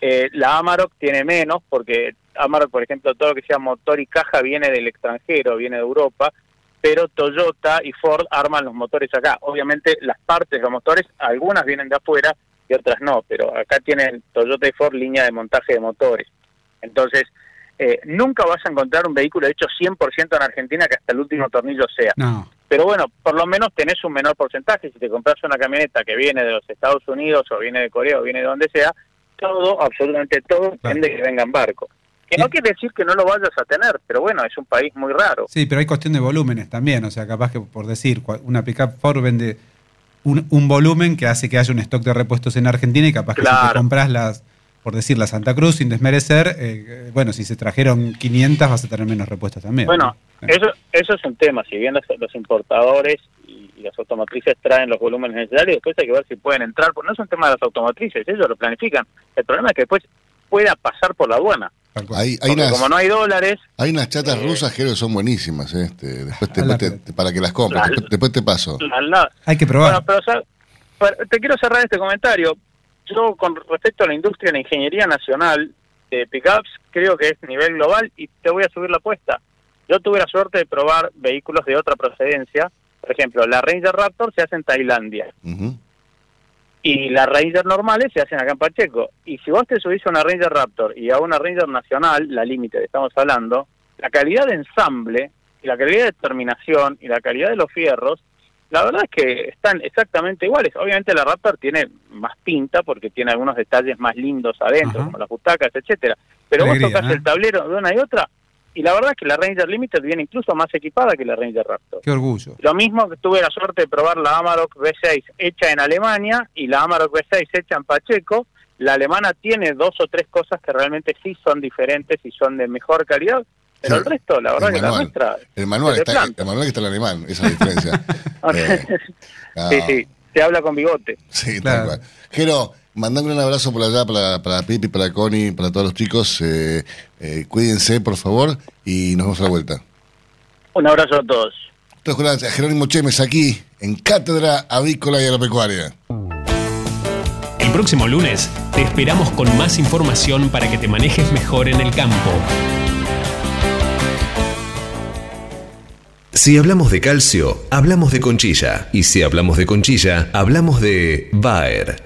Eh, la Amarok tiene menos porque Amarok, por ejemplo, todo lo que sea motor y caja viene del extranjero, viene de Europa, pero Toyota y Ford arman los motores acá. Obviamente las partes de los motores, algunas vienen de afuera y otras no, pero acá tienen Toyota y Ford línea de montaje de motores. Entonces, eh, nunca vas a encontrar un vehículo hecho 100% en Argentina que hasta el último tornillo sea. Pero bueno, por lo menos tenés un menor porcentaje. Si te compras una camioneta que viene de los Estados Unidos o viene de Corea o viene de donde sea, todo, absolutamente todo, depende de que venga en barco. Que no quiere decir que no lo vayas a tener, pero bueno, es un país muy raro. Sí, pero hay cuestión de volúmenes también, o sea, capaz que por decir, una pickup Ford vende un, volumen que hace que haya un stock de repuestos en Argentina y capaz que si te compras las, por decir, la Santa Cruz sin desmerecer, eh, bueno, si se trajeron 500 vas a tener menos repuestos también. Bueno, eso, eso es un tema, si bien los, importadores y, las automotrices traen los volúmenes necesarios, después hay que ver si pueden entrar, porque no es un tema de las automotrices, ellos lo planifican. El problema es que después pueda pasar por la aduana. Hay, unas, como no hay dólares. Hay unas chatas eh, rusas que son buenísimas, eh, este, después, te, para que las compres. después, te paso. hay que probar. pero, te quiero cerrar este comentario. Yo, con respecto a la industria de la ingeniería nacional de pickups, creo que es nivel global y te voy a subir la apuesta. Yo tuve la suerte de probar vehículos de otra procedencia. Por ejemplo, la Ranger Raptor se hace en Tailandia y las Ranger normales se hacen acá en Pacheco. Y si vos te subís a una Ranger Raptor y a una Ranger Nacional, la límite que estamos hablando, la calidad de ensamble, y la calidad de terminación y la calidad de los fierros, la verdad es que están exactamente iguales. Obviamente la Raptor tiene más pinta porque tiene algunos detalles más lindos adentro, como las butacas, etcétera. Pero vos tocas el tablero de una y otra y la verdad es que la Ranger Limited viene incluso más equipada que la Ranger Raptor. Qué orgullo. Lo mismo que tuve la suerte de probar la Amarok V6 hecha en Alemania y la Amarok V6 hecha en Pacheco. La alemana tiene dos o tres cosas que realmente sí son diferentes y son de mejor calidad, pero el resto, la verdad que la nuestra... El manual, está, el manual que está en alemán, esa es la diferencia. (laughs) Sí, sí, se habla con bigote. Sí, tal cual. Jero, Mandame un abrazo por allá para, para Pipi, para Connie, para todos los chicos. Eh, eh, cuídense, por favor, y nos vemos a la vuelta. Un abrazo a todos. Entonces, Jerónimo Chemes aquí en Cátedra Avícola y Agropecuaria. El próximo lunes te esperamos con más información para que te manejes mejor en el campo. Si hablamos de calcio, hablamos de conchilla. Y si hablamos de conchilla, hablamos de Bayer.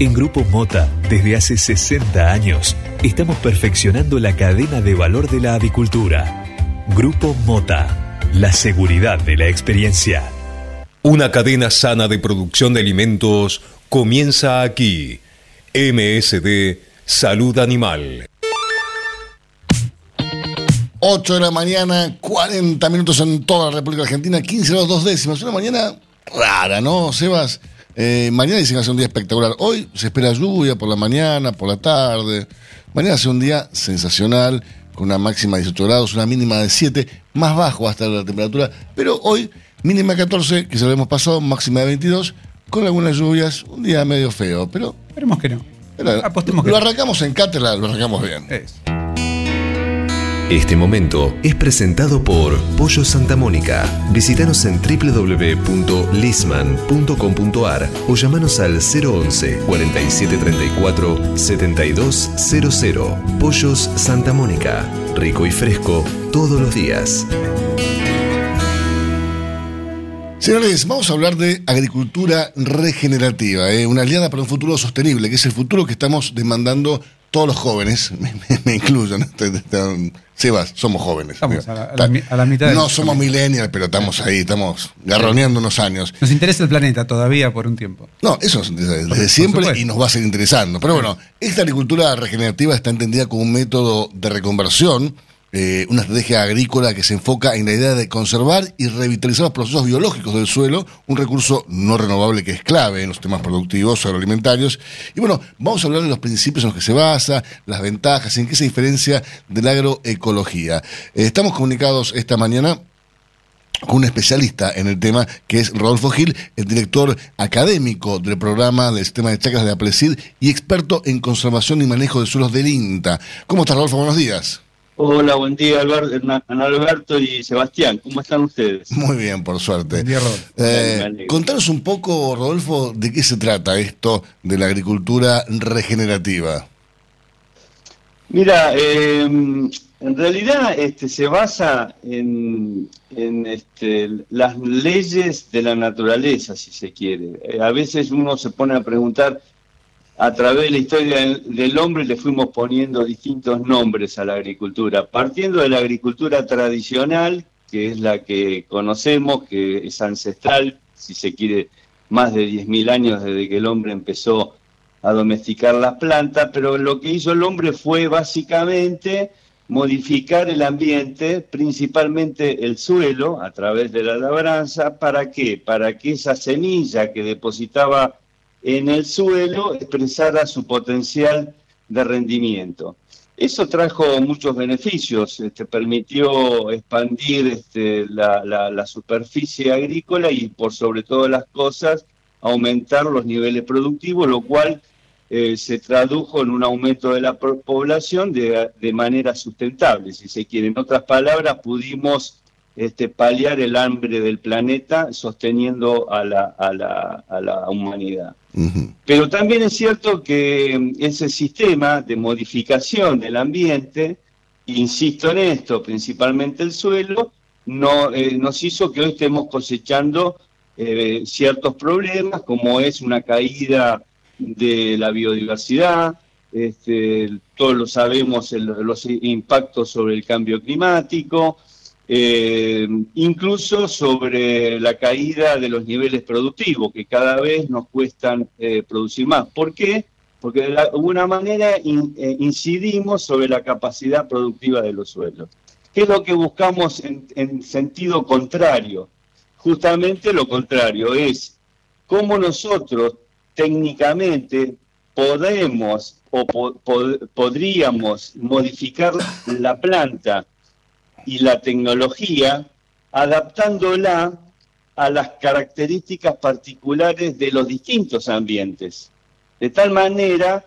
En Grupo Mota, desde hace 60 años, estamos perfeccionando la cadena de valor de la avicultura. Grupo Mota, la seguridad de la experiencia. Una cadena sana de producción de alimentos comienza aquí. MSD Salud Animal. 8 de la mañana, 40 minutos en toda la República Argentina, 15 grados dos décimas. Una mañana rara, ¿no, Sebas? Eh, mañana dicen que va a ser un día espectacular. Hoy se espera lluvia por la mañana, por la tarde. Mañana va a ser un día sensacional, con una máxima de 18 grados, una mínima de 7, más bajo hasta la temperatura. Pero hoy, mínima 14, que se lo hemos pasado, máxima de 22, con algunas lluvias, un día medio feo, pero... Esperemos que no. Apostemos que lo arrancamos en cátedra, lo arrancamos bien. Este momento es presentado por Pollo Santa Mónica. Visítanos en www.lisman.com.ar o llamanos al 011 4734 7200. Pollos Santa Mónica. Rico y fresco todos los días. Señores, vamos a hablar de agricultura regenerativa, ¿eh? una aliada para un futuro sostenible, que es el futuro que estamos demandando todos los jóvenes, (laughs) me, incluyo, ¿no? Sebas, somos jóvenes. Estamos a la, mitad. No somos millennials, pero estamos ahí, estamos garroneando unos años. Nos interesa el planeta todavía por un tiempo. No, eso interesa desde siempre y nos va a seguir interesando. Pero bueno, esta agricultura regenerativa está entendida como un método de reconversión eh, una estrategia agrícola que se enfoca en la idea de conservar y revitalizar los procesos biológicos del suelo, un recurso no renovable que es clave en los temas productivos agroalimentarios. Y bueno, vamos a hablar de los principios en los que se basa, las ventajas, en qué se diferencia de la agroecología. Eh, estamos comunicados esta mañana con un especialista en el tema que es Rodolfo Gil, el director académico del programa del sistema de chacras de Aplecid y experto en conservación y manejo de suelos del INTA. ¿Cómo estás, Rodolfo? Buenos días. Hola, buen día Alberto y Sebastián. ¿Cómo están ustedes? Muy bien, por suerte. Eh, contanos un poco, Rodolfo, de qué se trata esto de la agricultura regenerativa. Mira, em, en realidad este, se basa en, este, las leyes de la naturaleza, si se quiere. Eh, a veces uno se pone a preguntar a través de la historia del hombre le fuimos poniendo distintos nombres a la agricultura, partiendo de la agricultura tradicional, que es la que conocemos, que es ancestral, si se quiere, más de 10.000 años desde que el hombre empezó a domesticar las plantas, pero lo que hizo el hombre fue básicamente modificar el ambiente, principalmente el suelo, a través de la labranza, ¿para qué? Para que esa semilla que depositaba en el suelo expresara su potencial de rendimiento. Eso trajo muchos beneficios, este, permitió expandir este, la, superficie agrícola y por sobre todas las cosas aumentar los niveles productivos, lo cual eh, se tradujo en un aumento de la población de, de, manera sustentable, si se quiere. En otras palabras, pudimos este, paliar el hambre del planeta sosteniendo a la, a la, a la humanidad. Pero también es cierto que ese sistema de modificación del ambiente, insisto en esto, principalmente el suelo, no, eh, nos hizo que hoy estemos cosechando eh, ciertos problemas, como es una caída de la biodiversidad, este, todos lo sabemos, los impactos sobre el cambio climático, eh, incluso sobre la caída de los niveles productivos, que cada vez nos cuestan eh, producir más. ¿Por qué? Porque de alguna manera eh, incidimos sobre la capacidad productiva de los suelos. ¿Qué es lo que buscamos en, sentido contrario? Justamente lo contrario, es cómo nosotros técnicamente podemos o podríamos modificar la planta y la tecnología, adaptándola a las características particulares de los distintos ambientes, de tal manera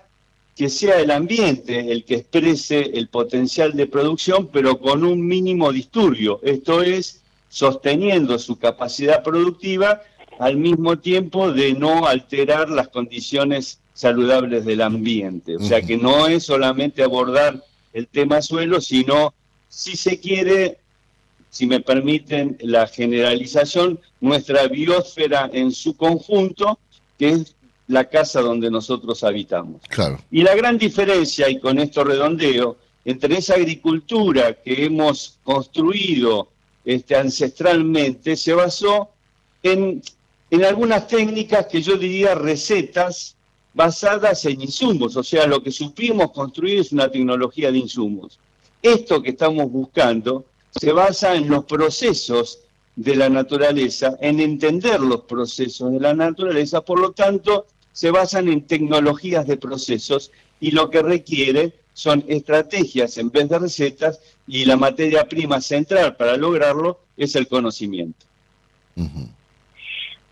que sea el ambiente el que exprese el potencial de producción, pero con un mínimo disturbio, esto es, sosteniendo su capacidad productiva al mismo tiempo de no alterar las condiciones saludables del ambiente. O sea que no es solamente abordar el tema suelo, sino, si se quiere, si me permiten la generalización, nuestra biosfera en su conjunto, que es la casa donde nosotros habitamos. Claro. Y la gran diferencia, y con esto redondeo, entre esa agricultura que hemos construido este, ancestralmente se basó en, en algunas técnicas que yo diría recetas basadas en insumos, o sea, lo que supimos construir es una tecnología de insumos. Esto que estamos buscando se basa en los procesos de la naturaleza, en entender los procesos de la naturaleza, por lo tanto, se basan en tecnologías de procesos y lo que requiere son estrategias en vez de recetas y la materia prima central para lograrlo es el conocimiento.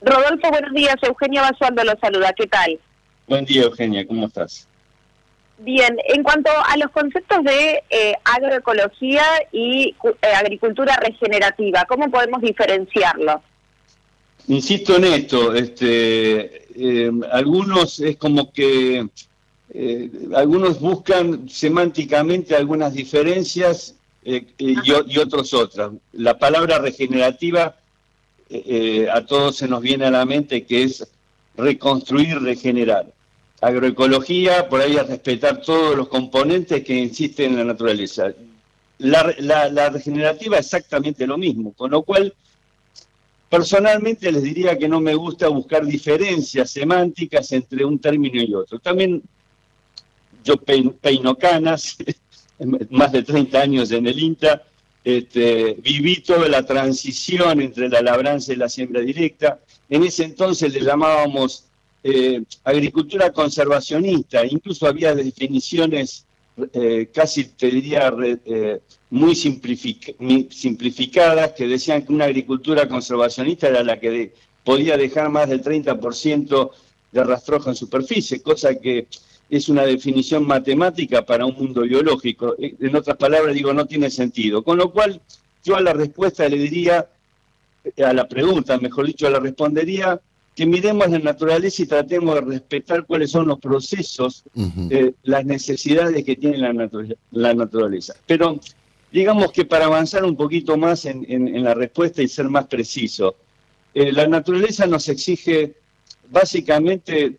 Rodolfo, buenos días. Eugenia Basualdo lo saluda. ¿Qué tal? Buen día, Eugenia. ¿Cómo estás? Bien, en cuanto a los conceptos de eh, agroecología y eh, agricultura regenerativa, ¿cómo podemos diferenciarlo? Insisto en esto, este, eh, algunos es como que algunos buscan semánticamente algunas diferencias y, otros otras. La palabra regenerativa a todos se nos viene a la mente que es reconstruir, regenerar agroecología, por ahí a respetar todos los componentes que existen en la naturaleza. La, la, regenerativa exactamente lo mismo, con lo cual personalmente les diría que no me gusta buscar diferencias semánticas entre un término y otro. También yo peino canas, (laughs) más de 30 años en el INTA, este, viví toda la transición entre la labranza y la siembra directa. En ese entonces le llamábamos eh, agricultura conservacionista, incluso había definiciones eh, casi te diría eh, muy simplificadas que decían que una agricultura conservacionista era la que podía dejar más del 30% de rastrojo en superficie, cosa que es una definición matemática para un mundo biológico. En otras palabras, digo, no tiene sentido. Con lo cual, yo a la respuesta le diría, a la pregunta, mejor dicho, le respondería que miremos la naturaleza y tratemos de respetar cuáles son los procesos, eh, las necesidades que tiene la, naturaleza. Pero digamos que para avanzar un poquito más en, la respuesta y ser más preciso, eh, la naturaleza nos exige básicamente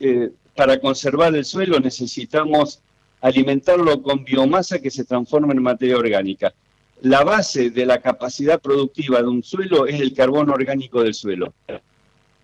eh, para conservar el suelo necesitamos alimentarlo con biomasa que se transforma en materia orgánica. La base de la capacidad productiva de un suelo es el carbono orgánico del suelo.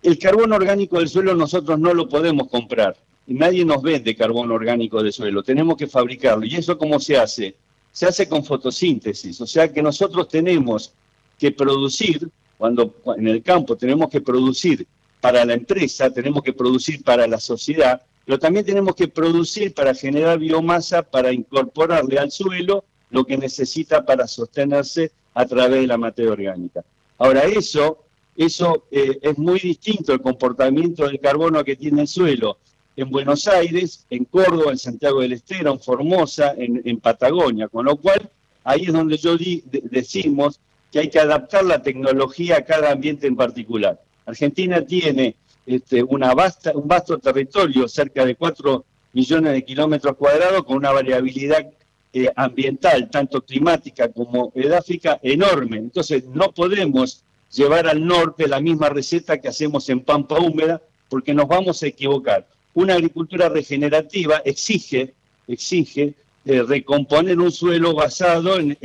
El carbono orgánico del suelo nosotros no lo podemos comprar. Nadie nos vende carbono orgánico del suelo, tenemos que fabricarlo. ¿Y eso cómo se hace? Se hace con fotosíntesis, o sea que nosotros tenemos que producir, cuando en el campo tenemos que producir para la empresa, tenemos que producir para la sociedad, pero también tenemos que producir para generar biomasa, para incorporarle al suelo lo que necesita para sostenerse a través de la materia orgánica. Ahora, eso eso eh, es muy distinto el comportamiento del carbono que tiene el suelo en Buenos Aires, en Córdoba, en Santiago del Estero, en Formosa, en, Patagonia, con lo cual ahí es donde yo decimos que hay que adaptar la tecnología a cada ambiente en particular. Argentina tiene este, un vasto territorio, cerca de 4 millones de kilómetros cuadrados, con una variabilidad eh, ambiental, tanto climática como edáfica, enorme. Entonces no podemos llevar al norte la misma receta que hacemos en Pampa Húmeda, porque nos vamos a equivocar. Una agricultura regenerativa exige, exige eh, recomponer un suelo basado en,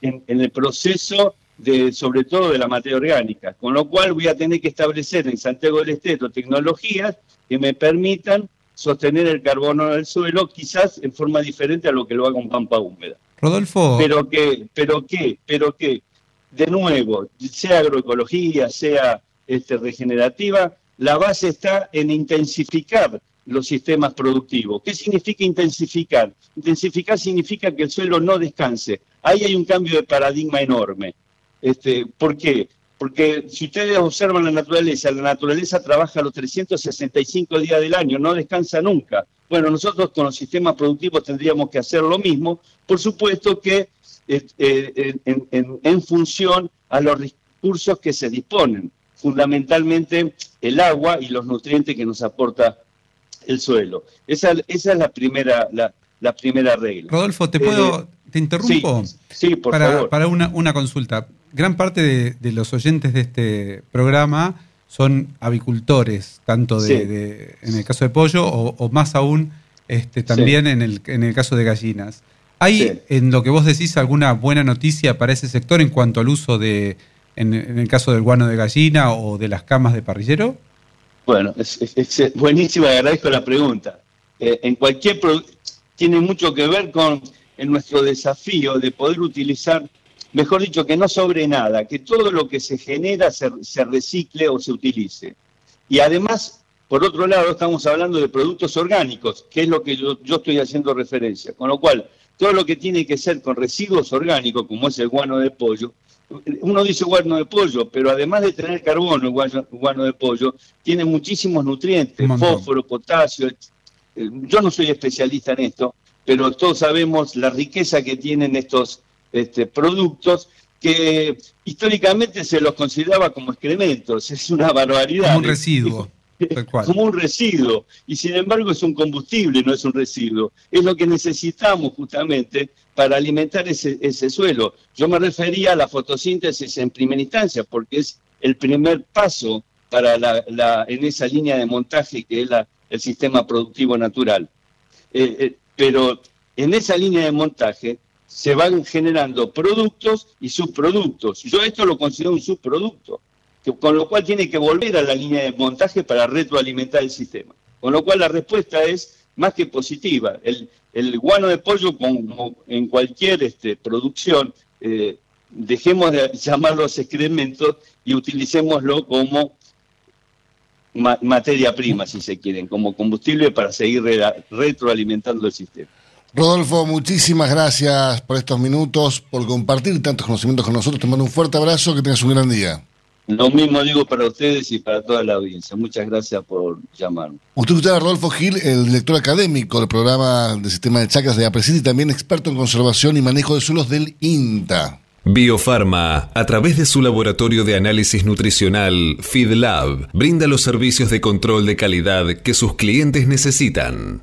el proceso de, sobre todo de la materia orgánica, con lo cual voy a tener que establecer en Santiago del Estero tecnologías que me permitan sostener el carbono del suelo, quizás en forma diferente a lo que lo haga un pampa húmeda. Rodolfo. Pero que, pero que, pero que de nuevo, sea agroecología, sea este, regenerativa, la base está en intensificar los sistemas productivos. ¿Qué significa intensificar? Intensificar significa que el suelo no descanse. Ahí hay un cambio de paradigma enorme. Este, ¿Por qué? porque si ustedes observan la naturaleza, la naturaleza trabaja los 365 días del año, no descansa nunca. Bueno, nosotros con los sistemas productivos tendríamos que hacer lo mismo, por supuesto que eh, en, función a los recursos que se disponen, fundamentalmente el agua y los nutrientes que nos aporta el suelo. Esa, esa es la primera, la, primera regla. Rodolfo, ¿te puedo, eh, te interrumpo? Sí, por para, favor. Para una, una consulta gran parte de, los oyentes de este programa son avicultores, tanto de, en el caso de pollo o, más aún este, también en, el, en el caso de gallinas. ¿Hay en lo que vos decís alguna buena noticia para ese sector en cuanto al uso de, en, el caso del guano de gallina o de las camas de parrillero? Bueno, es, es, buenísimo, agradezco la pregunta. Eh, en cualquier tiene mucho que ver con nuestro desafío de poder utilizar mejor dicho, que no sobre nada, que todo lo que se genera se, recicle o se utilice. Y además, por otro lado, estamos hablando de productos orgánicos, que es lo que yo, estoy haciendo referencia. Con lo cual, todo lo que tiene que ser con residuos orgánicos, como es el guano de pollo, uno dice guano de pollo, pero además de tener carbono, el guano, de pollo, tiene muchísimos nutrientes, fósforo, potasio. Eh, yo no soy especialista en esto, pero todos sabemos la riqueza que tienen estos este, productos que históricamente se los consideraba como excrementos. Es una barbaridad. Como un residuo. Como un residuo. Y sin embargo es un combustible, no es un residuo. Es lo que necesitamos justamente para alimentar ese, suelo. Yo me refería a la fotosíntesis en primera instancia, porque es el primer paso para la, en esa línea de montaje que es el sistema productivo natural. Eh, eh, pero en esa línea de montaje se van generando productos y subproductos. Yo esto lo considero un subproducto, con lo cual tiene que volver a la línea de montaje para retroalimentar el sistema. Con lo cual la respuesta es más que positiva. El, guano de pollo, como en cualquier este, producción, eh, dejemos de llamarlos excrementos y utilicémoslo como materia prima, si se quieren, como combustible para seguir retroalimentando el sistema. Rodolfo, muchísimas gracias por estos minutos, por compartir tantos conocimientos con nosotros. Te mando un fuerte abrazo, que tengas un gran día. Lo mismo digo para ustedes y para toda la audiencia. Muchas gracias por llamarme. Usted escuchaba a Rodolfo Gil, el director académico del programa de sistema de chacras de APRESID y también experto en conservación y manejo de suelos del INTA. Biofarma, a través de su laboratorio de análisis nutricional FeedLab, brinda los servicios de control de calidad que sus clientes necesitan.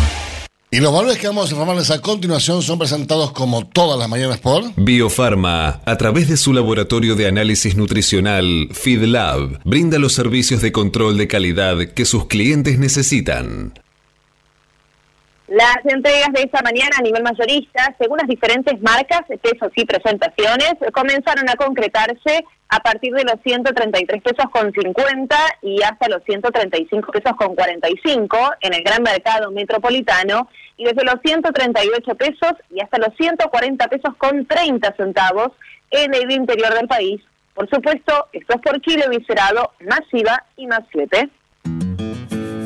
Y los valores que vamos a informarles a continuación son presentados como todas las mañanas por Biofarma, a través de su laboratorio de análisis nutricional FeedLab, brinda los servicios de control de calidad que sus clientes necesitan. Las entregas de esta mañana a nivel mayorista, según las diferentes marcas, pesos y presentaciones, comenzaron a concretarse a partir de los 133 pesos con 50 y hasta los 135 pesos con 45 en el gran mercado metropolitano y desde los 138 pesos y hasta los 140 pesos con 30 centavos en el interior del país. Por supuesto, esto es por kilo viscerado, masiva y más 7.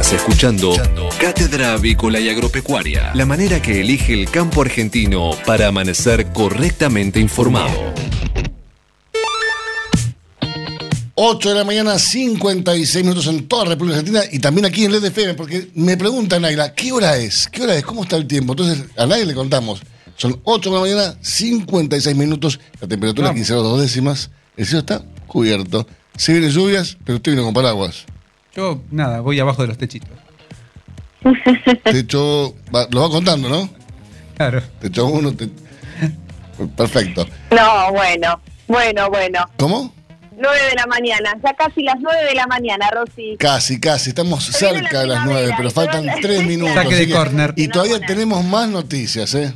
Estás escuchando Cátedra Avícola y Agropecuaria, la manera que elige el campo argentino para amanecer correctamente informado. 8 de la mañana, 56 minutos en toda la República Argentina y también aquí en LDFM, porque me preguntan, Naila, ¿qué hora es? ¿Qué hora es? ¿Cómo está el tiempo? Entonces, a nadie le contamos. Son 8 de la mañana, 56 minutos, la temperatura 15 grados dos décimas, el cielo está cubierto. Se vienen lluvias, pero usted vino con paraguas. Yo, nada, voy abajo de los techitos. Techo, va- lo va contando, ¿no? Claro. Techo uno, te- perfecto. No, bueno, bueno, bueno. ¿Cómo? 9 de la mañana, ya casi las 9 de la mañana, Rosy. Casi, casi, estamos cerca la de las primavera, 9, pero faltan todo- 3 (laughs) minutos. Saque de córner. Y todavía tenemos más noticias, ¿eh?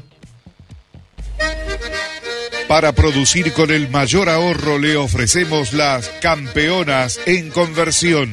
Para producir con el mayor ahorro le ofrecemos las campeonas en conversión.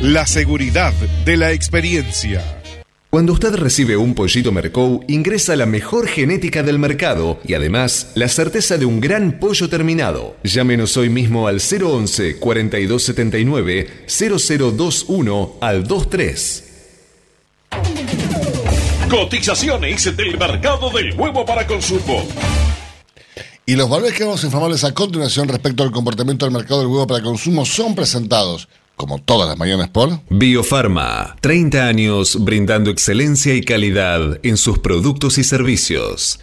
la seguridad de la experiencia. Cuando usted recibe un pollito Mercou, ingresa la mejor genética del mercado y además la certeza de un gran pollo terminado. Llámenos hoy mismo al 011 4279 0021 al 23. Cotizaciones del mercado del huevo para consumo. Y los valores que vamos a informarles a continuación respecto al comportamiento del mercado del huevo para consumo son presentados, como todas las mañanas, por Biofarma, 30 años brindando excelencia y calidad en sus productos y servicios.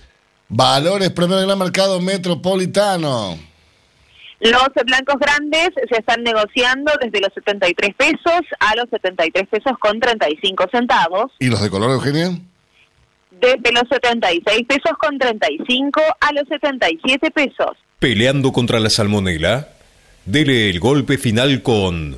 Valores Premio del Mercado Metropolitano. Los blancos grandes se están negociando desde los 73 pesos a los 73 pesos con 35 centavos, ¿Y los de color, Eugenia? desde los 76 pesos con 35 a los 77 pesos. Peleando contra la salmonela, dele el golpe final con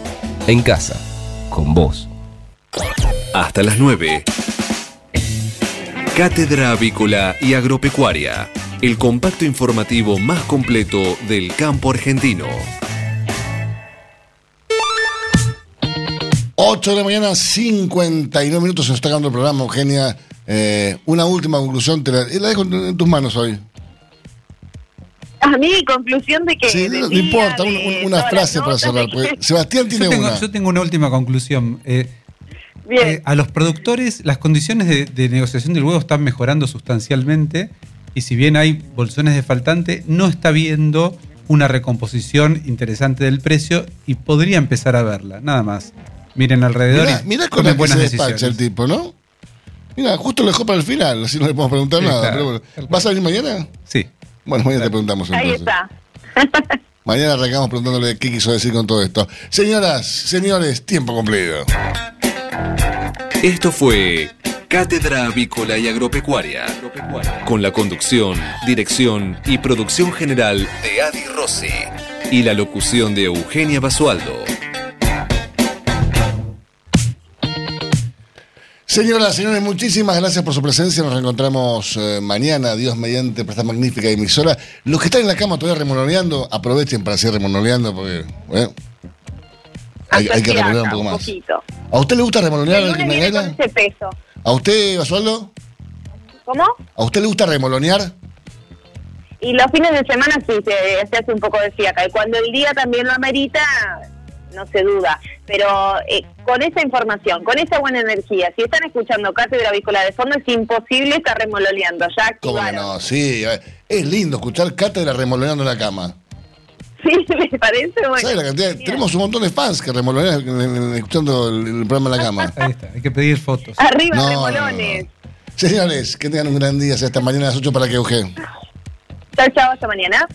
En casa, con vos. Hasta las 9. Cátedra Avícola y Agropecuaria, el compacto informativo más completo del campo argentino. 8 de la mañana, 59 minutos, se nos está acabando el programa, Eugenia. Eh, una última conclusión, te la, la dejo en tus manos hoy. A mí, conclusión de que. Sí, no, no importa, un- un- una frase para cerrar. porque Sebastián tiene yo, tengo, una. yo tengo una última conclusión. Eh, Bien. eh, a los productores, las condiciones de, de negociación del huevo están mejorando sustancialmente. Y si bien hay bolsones de faltante, no está viendo una recomposición interesante del precio y podría empezar a verla. Nada más. Miren alrededor Mirá, y mirá con la que buenas se despacha decisiones. el tipo, ¿no? Mira, justo lo dejó para el final, así no le podemos preguntar Sí, nada. claro. pero bueno. ¿Vas a venir mañana? Sí. Bueno, mañana te preguntamos Ahí entonces. está. (laughs) Mañana arrancamos preguntándole qué quiso decir con todo esto. Señoras, señores, tiempo cumplido. Esto fue Cátedra Avícola y Agropecuaria, con la conducción, dirección y producción general de Adi Rossi y la locución de Eugenia Basualdo. Señoras, señores, muchísimas gracias por su presencia. Nos reencontramos eh, mañana, Dios mediante, por esta magnífica emisora. Los que están en la cama todavía remoloneando, aprovechen para seguir remoloneando, porque, bueno, hay, hay que remolonear un poco más. ¿A usted le gusta remolonear, El peso. ¿A usted, Basualdo? ¿Cómo? ¿A usted le gusta remolonear? Y los fines de semana sí se, se hace un poco de fiaca. Y cuando el día también lo amerita, no se duda. Pero eh, con esa información, con esa buena energía, si están escuchando Cátedra Avícola de fondo, es imposible estar remoloneando. Ya ¿Cómo no? Sí, eh, es lindo escuchar cátedra remoloneando en la cama. (laughs) Sí, me parece bueno. ¿Sabes la cantidad? Tenemos un montón de fans que en- escuchando el, el programa en la cama. Ahí está, hay que pedir fotos. Arriba, No, remolones. Señores, que tengan un gran día. Hasta mañana a las 8 para que. Chao, chao, hasta mañana.